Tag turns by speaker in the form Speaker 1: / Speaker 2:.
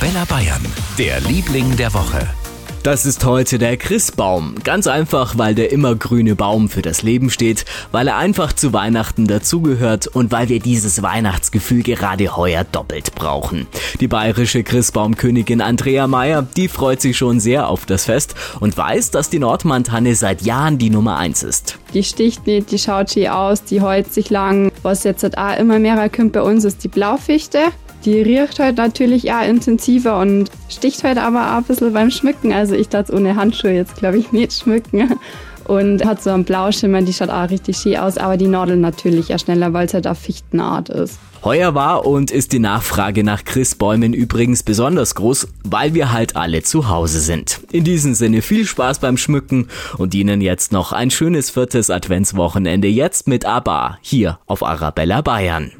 Speaker 1: Arabella Bayern, der Liebling der Woche.
Speaker 2: Das ist heute der Christbaum. Ganz einfach, weil der immergrüne Baum für das Leben steht, weil er einfach zu Weihnachten dazugehört und weil wir dieses Weihnachtsgefühl gerade heuer doppelt brauchen. Die bayerische Christbaumkönigin Andrea Meyer, die freut sich schon sehr auf das Fest und weiß, dass die Nordmantanne seit Jahren die Nummer eins ist.
Speaker 3: Die sticht nicht, die schaut schön aus, die hält sich lang. Was jetzt halt auch immer mehr kommt bei uns ist die Blaufichte. Die riecht halt natürlich auch intensiver und sticht halt aber auch ein bisschen beim Schmücken. Also ich darf ohne Handschuhe jetzt, glaube ich, nicht schmücken. Und hat so einen Blauschimmer, die schaut auch richtig schön aus, aber die Nadel natürlich ja schneller, weil es halt eine Fichtenart ist.
Speaker 2: Heuer war und ist die Nachfrage nach Christbäumen übrigens besonders groß, weil wir halt alle zu Hause sind. In diesem Sinne viel Spaß beim Schmücken und Ihnen jetzt noch ein schönes viertes Adventswochenende jetzt mit ABBA hier auf Arabella Bayern.